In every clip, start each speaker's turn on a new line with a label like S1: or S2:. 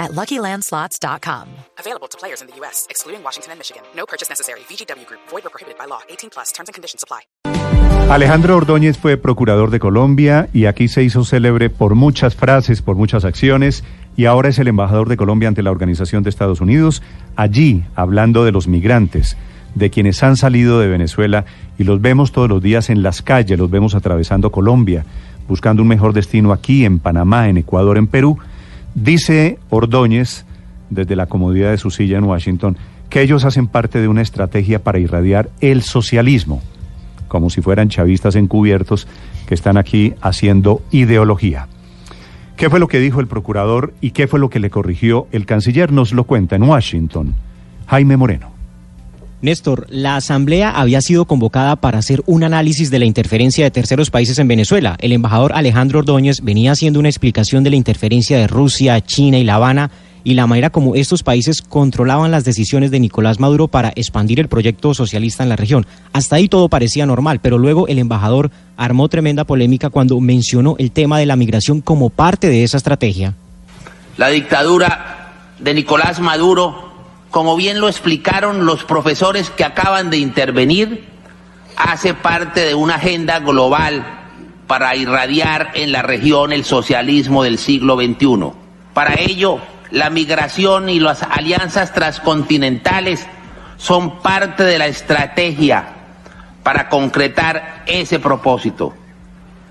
S1: at LuckyLandSlots.com.
S2: Available to players in the U.S., excluding Washington and Michigan. No purchase necessary. VGW Group. Void or prohibited by law. 18 plus. Terms and conditions apply.
S3: Alejandro Ordóñez fue procurador de Colombia y aquí se hizo célebre por muchas frases, por muchas acciones y ahora es el embajador de Colombia ante la Organización de Estados Unidos, allí hablando de los migrantes, de quienes han salido de Venezuela y los vemos todos los días en las calles, los vemos atravesando Colombia, buscando un mejor destino aquí, en Panamá, en Ecuador, en Perú. Dice Ordóñez, desde la comodidad de su silla en Washington, que ellos hacen parte de una estrategia para irradiar el socialismo como si fueran chavistas encubiertos que están aquí haciendo ideología. ¿Qué fue lo que dijo el procurador y qué fue lo que le corrigió el canciller? Nos lo cuenta en Washington. Jaime Moreno.
S4: Néstor, la Asamblea había sido convocada para hacer un análisis de la interferencia de terceros países en Venezuela. El embajador Alejandro Ordóñez venía haciendo una explicación de la interferencia de Rusia, China y La Habana y la manera como estos países controlaban las decisiones de Nicolás Maduro para expandir el proyecto socialista en la región. Hasta ahí todo parecía normal, pero luego el embajador armó tremenda polémica cuando mencionó el tema de la migración como parte de esa estrategia.
S5: La dictadura de Nicolás Maduro, como bien lo explicaron los profesores que acaban de intervenir, hace parte de una agenda global para irradiar en la región el socialismo del siglo XXI. Para ello, la migración y las alianzas transcontinentales son parte de la estrategia para concretar ese propósito,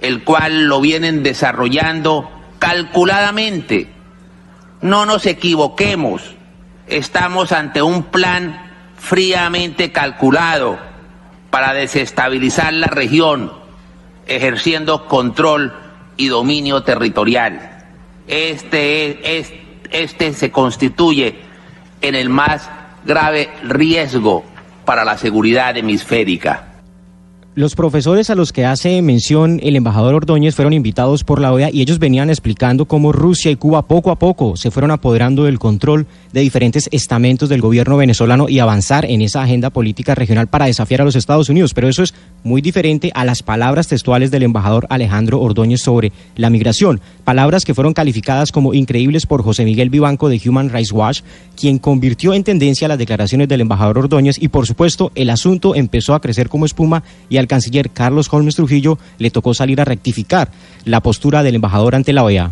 S5: el cual lo vienen desarrollando calculadamente. No nos equivoquemos, estamos ante un plan fríamente calculado para desestabilizar la región, ejerciendo control y dominio territorial. Este es, este se constituye en el más grave riesgo para la seguridad hemisférica.
S4: Los profesores a los que hace mención el embajador Ordóñez fueron invitados por la OEA y ellos venían explicando cómo Rusia y Cuba poco a poco se fueron apoderando del control de diferentes estamentos del gobierno venezolano y avanzar en esa agenda política regional para desafiar a los Estados Unidos. Pero eso es muy diferente a las palabras textuales del embajador Alejandro Ordóñez sobre la migración. Palabras que fueron calificadas como increíbles por José Miguel Vivanco de Human Rights Watch, quien convirtió en tendencia las declaraciones del embajador Ordóñez y por supuesto el asunto empezó a crecer como espuma y al canciller Carlos Holmes Trujillo le tocó salir a rectificar la postura del embajador ante la OEA.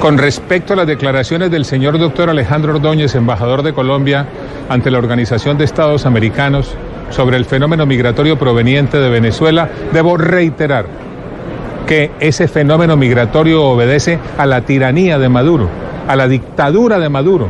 S6: Con respecto a las declaraciones del señor doctor Alejandro Ordóñez, embajador de Colombia ante la Organización de Estados Americanos sobre el fenómeno migratorio proveniente de Venezuela, debo reiterar que ese fenómeno migratorio obedece a la tiranía de Maduro, a la dictadura de Maduro,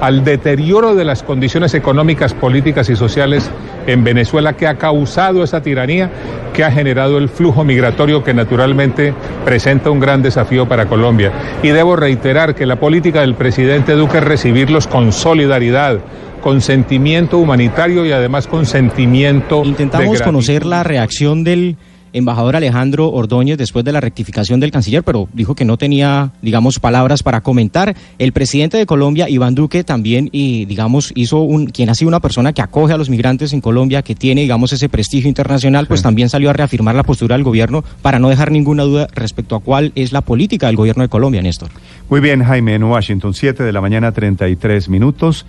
S6: al deterioro de las condiciones económicas, políticas y sociales en Venezuela que ha causado esa tiranía, que ha generado el flujo migratorio que naturalmente presenta un gran desafío para Colombia. Y debo reiterar que la política del presidente Duque es recibirlos con solidaridad, con sentimiento humanitario y además con sentimiento
S4: Intentamos conocer la reacción del embajador Alejandro Ordóñez después de la rectificación del canciller, pero dijo que no tenía, digamos, palabras para comentar. El presidente de Colombia, Iván Duque, también, y digamos, hizo un, quien ha sido una persona que acoge a los migrantes en Colombia, que tiene, digamos, ese prestigio internacional, pues también salió a reafirmar la postura del gobierno para no dejar ninguna duda respecto a cuál es la política del gobierno de Colombia, Néstor.
S3: Muy bien, Jaime, en Washington, 7 de la mañana, 33 minutos.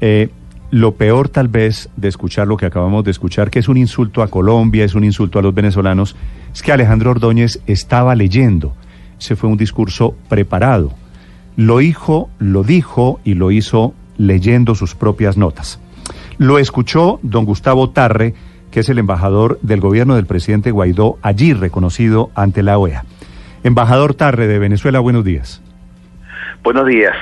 S3: Eh, lo peor tal vez de escuchar lo que acabamos de escuchar, que es un insulto a Colombia, es un insulto a los venezolanos, es que Alejandro Ordóñez estaba leyendo. Ese fue un discurso preparado. Lo dijo, lo dijo y lo hizo leyendo sus propias notas. Lo escuchó don Gustavo Tarre, que es el embajador del gobierno del presidente Guaidó, allí reconocido ante la OEA. Embajador Tarre de Venezuela, buenos días.
S7: Buenos días.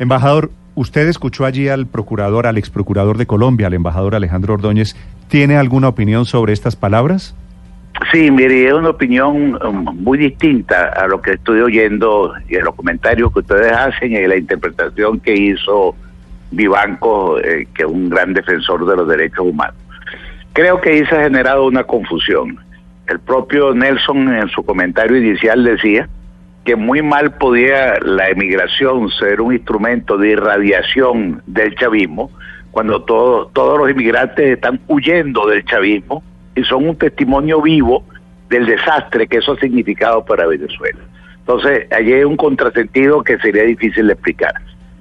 S3: Embajador, Usted escuchó allí al procurador, al ex procurador de Colombia, al embajador Alejandro Ordóñez. ¿Tiene alguna opinión sobre estas palabras?
S7: Sí, mire, es una opinión um, muy distinta a lo que estoy oyendo y a los comentarios que ustedes hacen y la interpretación que hizo Vivanco, eh, que es un gran defensor de los derechos humanos. creo que ahí se ha generado una confusión. El propio Nelson en su comentario inicial decía que muy mal podía la emigración ser un instrumento de irradiación del chavismo cuando todos todos los inmigrantes están huyendo del chavismo y son un testimonio vivo del desastre que eso ha significado para Venezuela. Entonces, allí hay un contrasentido que sería difícil de explicar.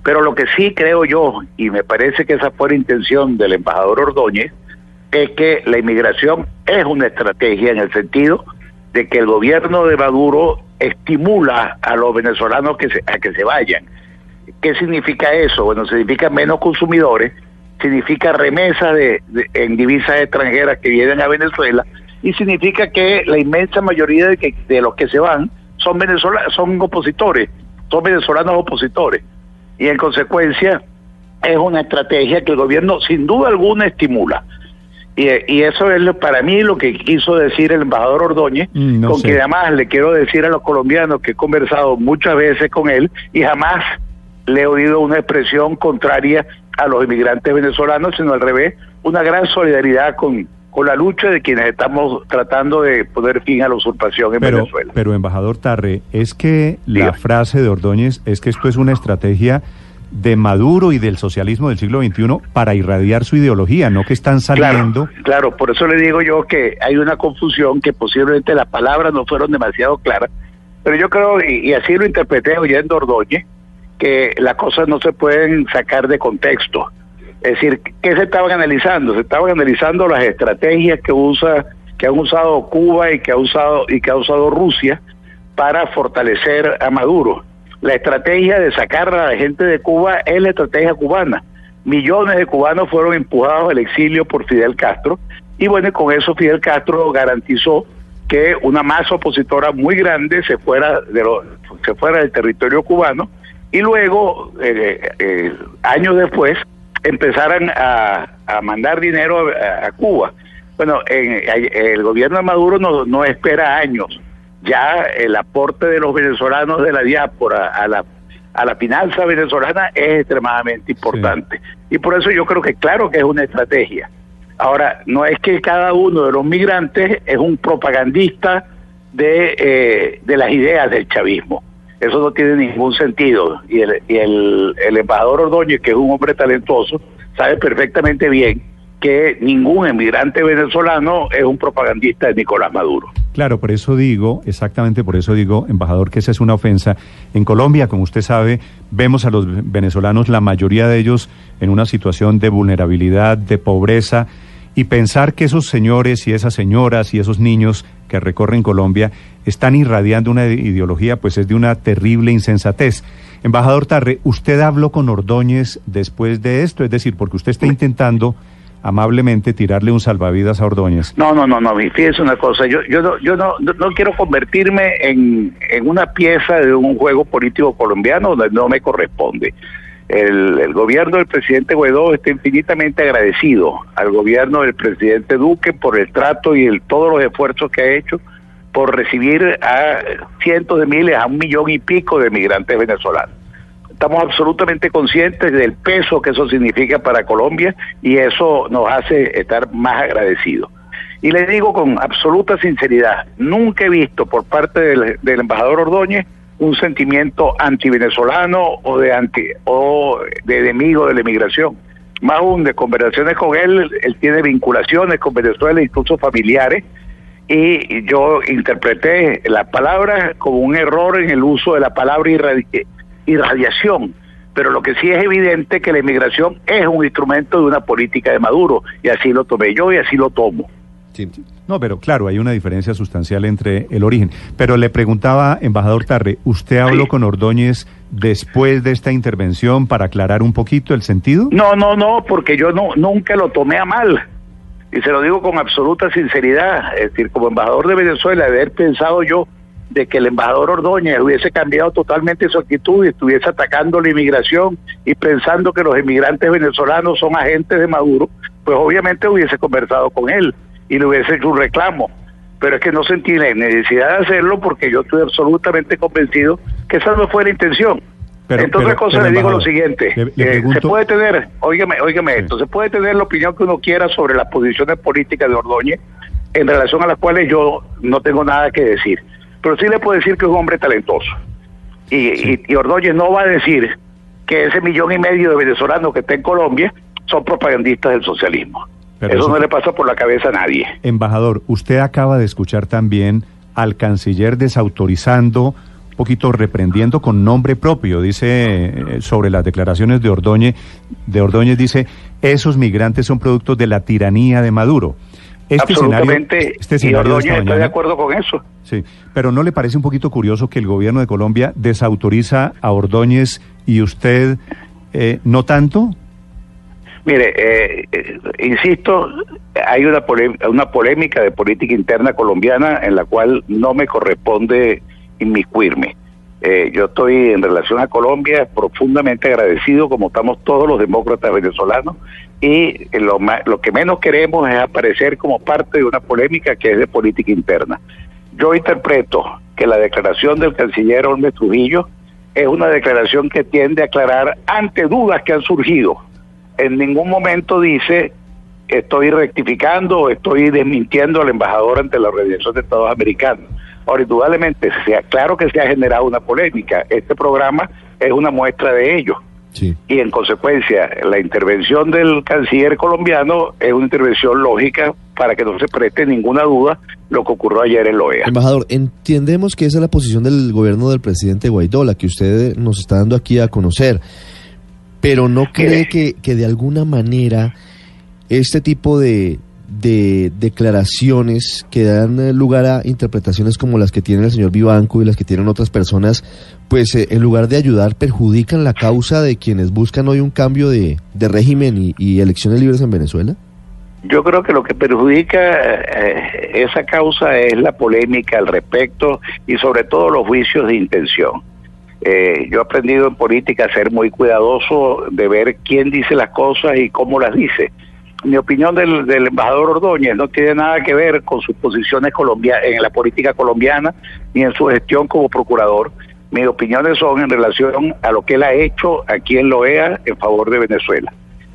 S7: Pero lo que sí creo yo, y me parece que esa fue la intención del embajador Ordóñez, es que la inmigración es una estrategia en el sentido de que el gobierno de Maduro estimula a los venezolanos que a que se vayan. ¿Qué significa eso? Bueno, significa menos consumidores, significa remesas de, en divisas extranjeras que vienen a Venezuela y significa que la inmensa mayoría de, que, de los que se van son venezolanos, son opositores, son venezolanos opositores y en consecuencia es una estrategia que el gobierno sin duda alguna estimula. Y, y, eso es para mí lo que quiso decir el embajador Ordóñez, mm, con que además le quiero decir a los colombianos que he conversado muchas veces con él y jamás le he oído una expresión contraria a los inmigrantes venezolanos, sino al revés, una gran solidaridad con, con la lucha de quienes estamos tratando de poner fin a la usurpación en Venezuela.
S3: Pero, embajador Tarre, es que la frase de Ordóñez es que esto es una estrategia de Maduro y del socialismo del siglo XXI para irradiar su ideología, no que están saliendo.
S7: Claro, por eso le digo yo que hay una confusión, que posiblemente las palabras no fueron demasiado claras, pero yo creo, y, así lo interpreté oyendo Ordóñez, que las cosas no se pueden sacar de contexto. Es decir, ¿qué se estaban analizando? Se estaban analizando las estrategias que usa, que han usado Cuba y que ha usado y que ha usado Rusia para fortalecer a Maduro la estrategia de sacar a la gente de Cuba es la estrategia cubana. Millones de cubanos fueron empujados al exilio por Fidel Castro y bueno, con eso Fidel Castro garantizó que una masa opositora muy grande se fuera de lo, se fuera del territorio cubano y luego eh, eh, años después empezaran a, mandar dinero a, Cuba. Bueno, el gobierno de Maduro no, no espera años ya el aporte de los venezolanos de la diáspora a la a la finanza venezolana es extremadamente importante. Y por eso yo creo que claro que es una estrategia. Ahora, no es que cada uno de los migrantes es un propagandista de, eh, de las ideas del chavismo. Eso no tiene ningún sentido. Y el, y el, el embajador Ordóñez, que es un hombre talentoso, sabe perfectamente bien que ningún emigrante venezolano es un propagandista de Nicolás Maduro.
S3: Claro, por eso digo, exactamente por eso digo, embajador, que esa es una ofensa. En Colombia, como usted sabe, vemos a los venezolanos, la mayoría de ellos, en una situación de vulnerabilidad, de pobreza, y pensar que esos señores y esas señoras y esos niños que recorren Colombia están irradiando una ideología, pues es de una terrible insensatez. Embajador Tarre, ¿usted habló con Ordóñez después de esto? Es decir, porque usted está intentando amablemente tirarle un salvavidas a Ordóñez.
S7: No, no, no, no, fíjese una cosa, yo, yo, no, yo no, no quiero convertirme en, en una pieza de un juego político colombiano donde no me corresponde. El, el, gobierno del presidente Guaidó está infinitamente agradecido al gobierno del presidente Duque por el trato y el, todos los esfuerzos que ha hecho por recibir a cientos de miles, a un millón y pico de migrantes venezolanos estamos absolutamente conscientes del peso que eso significa para Colombia y eso nos hace estar más agradecidos. Y le digo con absoluta sinceridad, nunca he visto por parte del, embajador Ordóñez un sentimiento anti-venezolano o de anti o de enemigo de la inmigración. Más aún de conversaciones con él, él tiene vinculaciones con Venezuela, incluso familiares, y yo interpreté la palabra como un error en el uso de la palabra y radiación. Pero lo que sí es evidente que la inmigración es un instrumento de una política de Maduro, y así lo tomé yo y así lo tomo.
S3: No, pero claro, hay una diferencia sustancial entre el origen. Pero le preguntaba, embajador Tarre, ¿usted habló con Ordóñez después de esta intervención para aclarar un poquito el sentido?
S7: No, no, no, porque yo no, nunca lo tomé a mal. Y se lo digo con absoluta sinceridad. Es decir, como embajador de Venezuela, haber pensado yo de que el embajador Ordóñez hubiese cambiado totalmente su actitud y estuviese atacando la inmigración y pensando que los inmigrantes venezolanos son agentes de Maduro, pues obviamente hubiese conversado con él y le hubiese hecho un reclamo. Pero es que no sentí la necesidad de hacerlo porque yo estoy absolutamente convencido que esa no fue la intención.
S3: Pero- pero-
S7: cosas
S3: pero,
S7: le digo lo siguiente,
S3: le- le
S7: eh, se puede tener, óigame, óigame
S3: Sí.
S7: esto, se puede tener la opinión que uno quiera sobre las posiciones políticas de Ordóñez, en relación a las cuales yo no tengo nada que decir, pero sí le puedo decir que es un hombre talentoso. Y,
S3: Sí.
S7: y, y Ordóñez no va a decir que ese millón y medio de venezolanos que está en Colombia son propagandistas del socialismo.
S3: Pero
S7: eso
S3: eso-
S7: no le pasa por la cabeza a nadie.
S3: Embajador, usted acaba de escuchar también al canciller desautorizando, un poquito reprendiendo con nombre propio, dice eh, sobre las declaraciones de Ordóñez, de Ordóñez dice, esos migrantes son productos de la tiranía de Maduro. Este
S7: Absolutamente,
S3: escenario, este
S7: y
S3: escenario de
S7: Ordóñez
S3: esta
S7: está de acuerdo con eso.
S3: Sí, pero ¿no le parece un poquito curioso que el gobierno de Colombia desautoriza a Ordóñez y usted eh, no tanto?
S7: Mire, eh, eh, insisto, hay una, una polémica de política interna colombiana en la cual no me corresponde inmiscuirme. Eh, yo estoy en relación a Colombia profundamente agradecido, como estamos todos los demócratas venezolanos, y lo, ma- lo que menos queremos es aparecer como parte de una polémica que es de política interna. Yo interpreto que la declaración del canciller Olmes Trujillo es una declaración que tiende a aclarar ante dudas que han surgido. En ningún momento dice estoy rectificando o estoy desmintiendo al embajador ante la Organización de Estados Americanos. Ahora, indudablemente, sea, claro que se ha generado una polémica. Este programa es una muestra de ello.
S8: Sí.
S7: Y en consecuencia, la intervención del canciller colombiano es una intervención lógica para que no se preste ninguna duda lo que ocurrió ayer en la OEA.
S8: Embajador, entendemos que esa es la posición del gobierno del presidente Guaidó, la que usted nos está dando aquí a conocer, pero ¿no cree que, que de alguna manera este tipo de, de declaraciones que dan eh, lugar a interpretaciones como las que tiene el señor Vivanco y las que tienen otras personas, pues eh, en lugar de ayudar perjudican la causa de quienes buscan hoy un cambio de, de régimen y, elecciones libres en Venezuela?
S7: Yo creo que lo que perjudica eh, esa causa es la polémica al respecto y sobre todo los juicios de intención. Eh, yo he aprendido en política a ser muy cuidadoso de ver quién dice las cosas y cómo las dice. Mi opinión del, del embajador Ordóñez no tiene nada que ver con sus posiciones colombia en la política colombiana ni en su gestión como procurador. Mis opiniones son en relación a lo que él ha hecho aquí en Loea en favor de Venezuela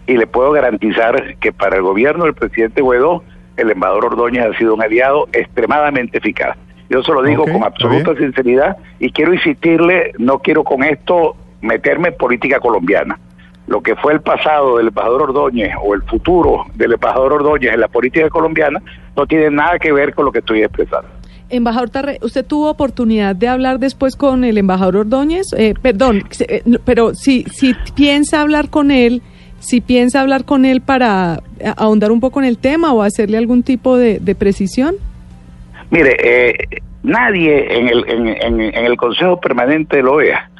S7: y le puedo garantizar que para el gobierno del presidente Guaidó, el embajador Ordóñez ha sido un aliado extremadamente eficaz. Yo se lo digo con absoluta sinceridad y quiero insistirle, no quiero con esto meterme en política colombiana. Lo que fue el pasado del embajador Ordóñez o el futuro del embajador Ordóñez en la política colombiana no tiene nada que ver con lo que estoy expresando.
S9: Embajador Tarre, ¿usted tuvo oportunidad de hablar después con el embajador Ordóñez? Eh, perdón, eh, pero si, si piensa hablar con él, si piensa hablar con él para ahondar un poco en el tema o hacerle algún tipo de, de precisión.
S7: Mire, eh, nadie en el, en, en- en el Consejo Permanente de la OEA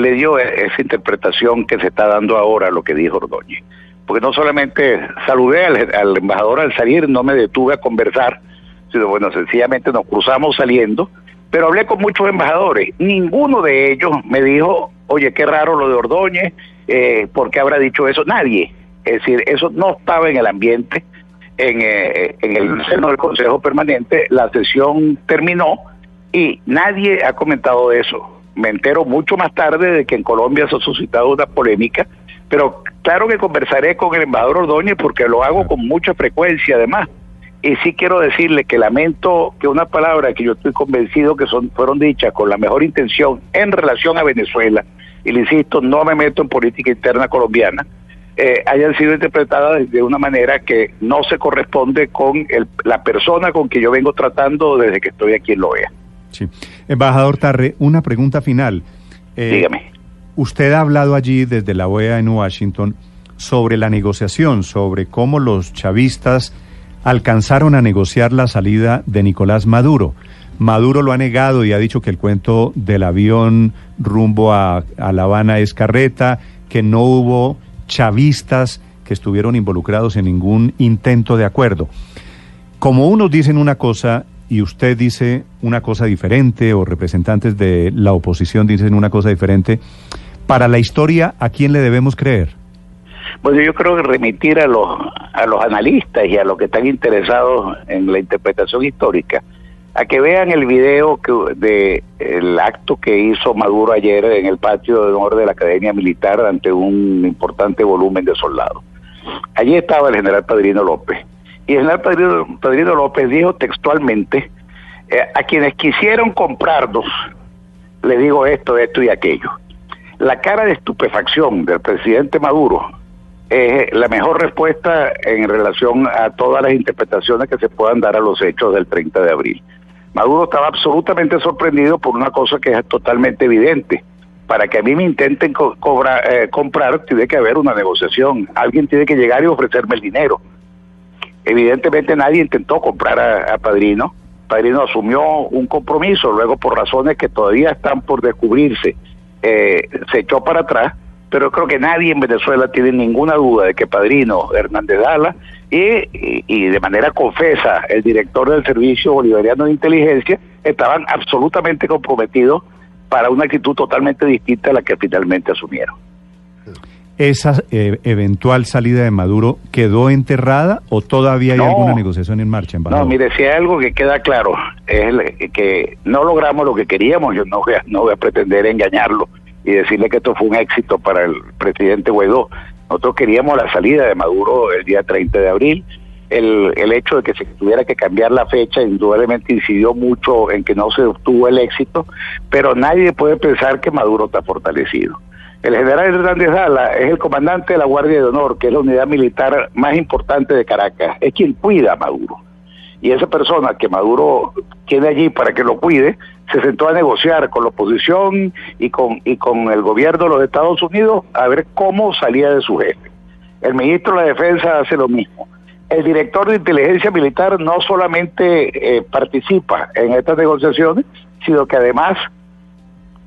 S7: le dio e- esa interpretación que se está dando ahora a lo que dijo Ordóñez. Porque no solamente saludé al, embajador al salir, no me detuve a conversar, sino bueno, sencillamente nos cruzamos saliendo, pero hablé con muchos embajadores. Ninguno de ellos me dijo, oye, qué raro lo de Ordóñez, eh, ¿por qué habrá dicho eso? Nadie. Es decir, eso no estaba en el ambiente en, eh, en el seno del Consejo Permanente, la sesión terminó y nadie ha comentado eso. Me entero mucho más tarde de que en Colombia se ha suscitado una polémica, pero claro que conversaré con el embajador Ordóñez porque lo hago con mucha frecuencia además. Y sí quiero decirle que lamento que una palabra que yo estoy convencido que son fueron dichas con la mejor intención en relación a Venezuela, y le insisto, no me meto en política interna colombiana, eh, hayan sido interpretadas de una manera que no se corresponde con el- la persona con que yo vengo tratando desde que estoy aquí en la OEA.
S3: Sí. Embajador Tarre, una pregunta final. Eh,
S7: Dígame.
S3: Usted ha hablado allí desde la OEA en Washington sobre la negociación, sobre cómo los chavistas alcanzaron a negociar la salida de Nicolás Maduro. Maduro lo ha negado y ha dicho que el cuento del avión rumbo a, a La Habana es carreta, que no hubo chavistas que estuvieron involucrados en ningún intento de acuerdo. Como unos dicen una cosa y usted dice una cosa diferente, o representantes de la oposición dicen una cosa diferente, para la historia, ¿a quién le debemos creer?
S7: Bueno, yo creo que remitir a los, a los analistas y a los que están interesados en la interpretación histórica a que vean el video que, de acto que hizo Maduro ayer en el patio de honor de la Academia Militar ante un importante volumen de soldados. Allí estaba el general Padrino López. Y general Padrino, López dijo textualmente, eh, a quienes quisieron comprarnos, le digo esto, esto y aquello. La cara de estupefacción del presidente Maduro es la mejor respuesta en relación a todas las interpretaciones que se puedan dar a los hechos del 30 de abril. Maduro estaba absolutamente sorprendido por una cosa que es totalmente evidente. Para que a mí me intenten cobrar, eh, comprar, tiene que haber una negociación. Alguien tiene que llegar y ofrecerme el dinero. Evidentemente nadie intentó comprar a, Padrino. Padrino asumió un compromiso, luego por razones que todavía están por descubrirse, eh, se echó para atrás pero creo que nadie en Venezuela tiene ninguna duda de que Padrino Hernández Dala y, y, de manera confesa el director del Servicio Bolivariano de Inteligencia estaban absolutamente comprometidos para una actitud totalmente distinta a la que finalmente asumieron.
S3: ¿Esa eh, eventual salida de Maduro quedó enterrada o todavía hay alguna negociación en marcha?
S7: No, mire, si hay algo que queda claro es que no logramos lo que queríamos, yo no no voy a pretender engañarlo y decirle que esto fue un éxito para el presidente Guaidó. Nosotros queríamos la salida de Maduro el día 30 de abril. El, el hecho de que se tuviera que cambiar la fecha indudablemente incidió mucho en que no se obtuvo el éxito, pero nadie puede pensar que Maduro está fortalecido. El general Hernández Dala es el comandante de la Guardia de Honor, que es la unidad militar más importante de Caracas, es quien cuida a Maduro. Y esa persona que Maduro tiene allí para que lo cuide, se sentó a negociar con la oposición y con, y con el gobierno de los Estados Unidos a ver cómo salía de su jefe. El ministro de la Defensa hace lo mismo. El director de inteligencia militar no solamente eh, participa en estas negociaciones, sino que además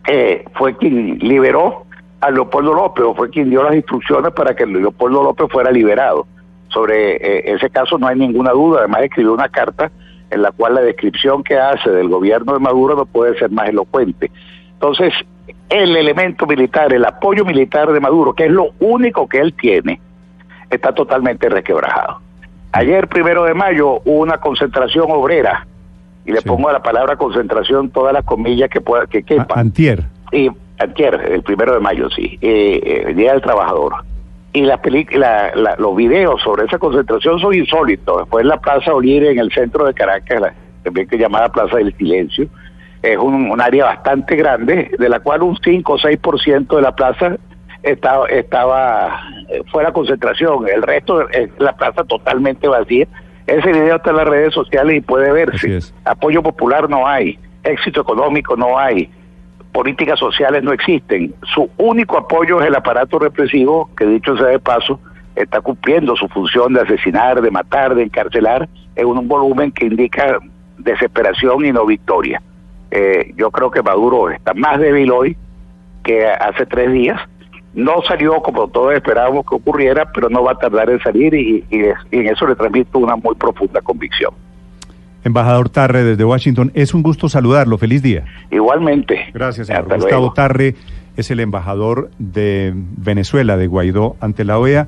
S7: eh, fue quien liberó a Leopoldo López, o fue quien dio las instrucciones para que Leopoldo López fuera liberado. Sobre eh, ese caso no hay ninguna duda, además escribió una carta en la cual la descripción que hace del gobierno de Maduro no puede ser más elocuente. Entonces, el elemento militar, el apoyo militar de Maduro, que es lo único que él tiene, está totalmente resquebrajado. Ayer, primero de mayo, hubo una concentración obrera, y le pongo a la palabra concentración todas las comillas que pueda que quepa.
S3: Antier.
S7: Y el primero de mayo, sí, eh, eh, el Día del Trabajador y la la, los videos sobre esa concentración son insólitos. Fue en la Plaza Olire, en el centro de Caracas, también que llamada Plaza del Silencio. Es un, área bastante grande, de la cual un 5 o 6% de la plaza estaba, estaba eh, fue la concentración. El resto es la plaza totalmente vacía. Ese video está en las redes sociales y puede verse. Apoyo popular no hay, éxito económico no hay políticas sociales no existen. Su único apoyo es el aparato represivo, que dicho sea de paso, está cumpliendo su función de asesinar, de matar, de encarcelar, en un volumen que indica desesperación y no victoria. Eh, yo creo que Maduro está más débil hoy que hace tres días. No salió como todos esperábamos que ocurriera, pero no va a tardar en salir y en eso le transmito una muy profunda convicción.
S3: Embajador Tarre desde Washington, es un gusto saludarlo. Feliz día.
S7: Igualmente.
S3: Gracias, señor. Gustavo Tarre es el embajador de Venezuela, de Guaidó, ante la OEA.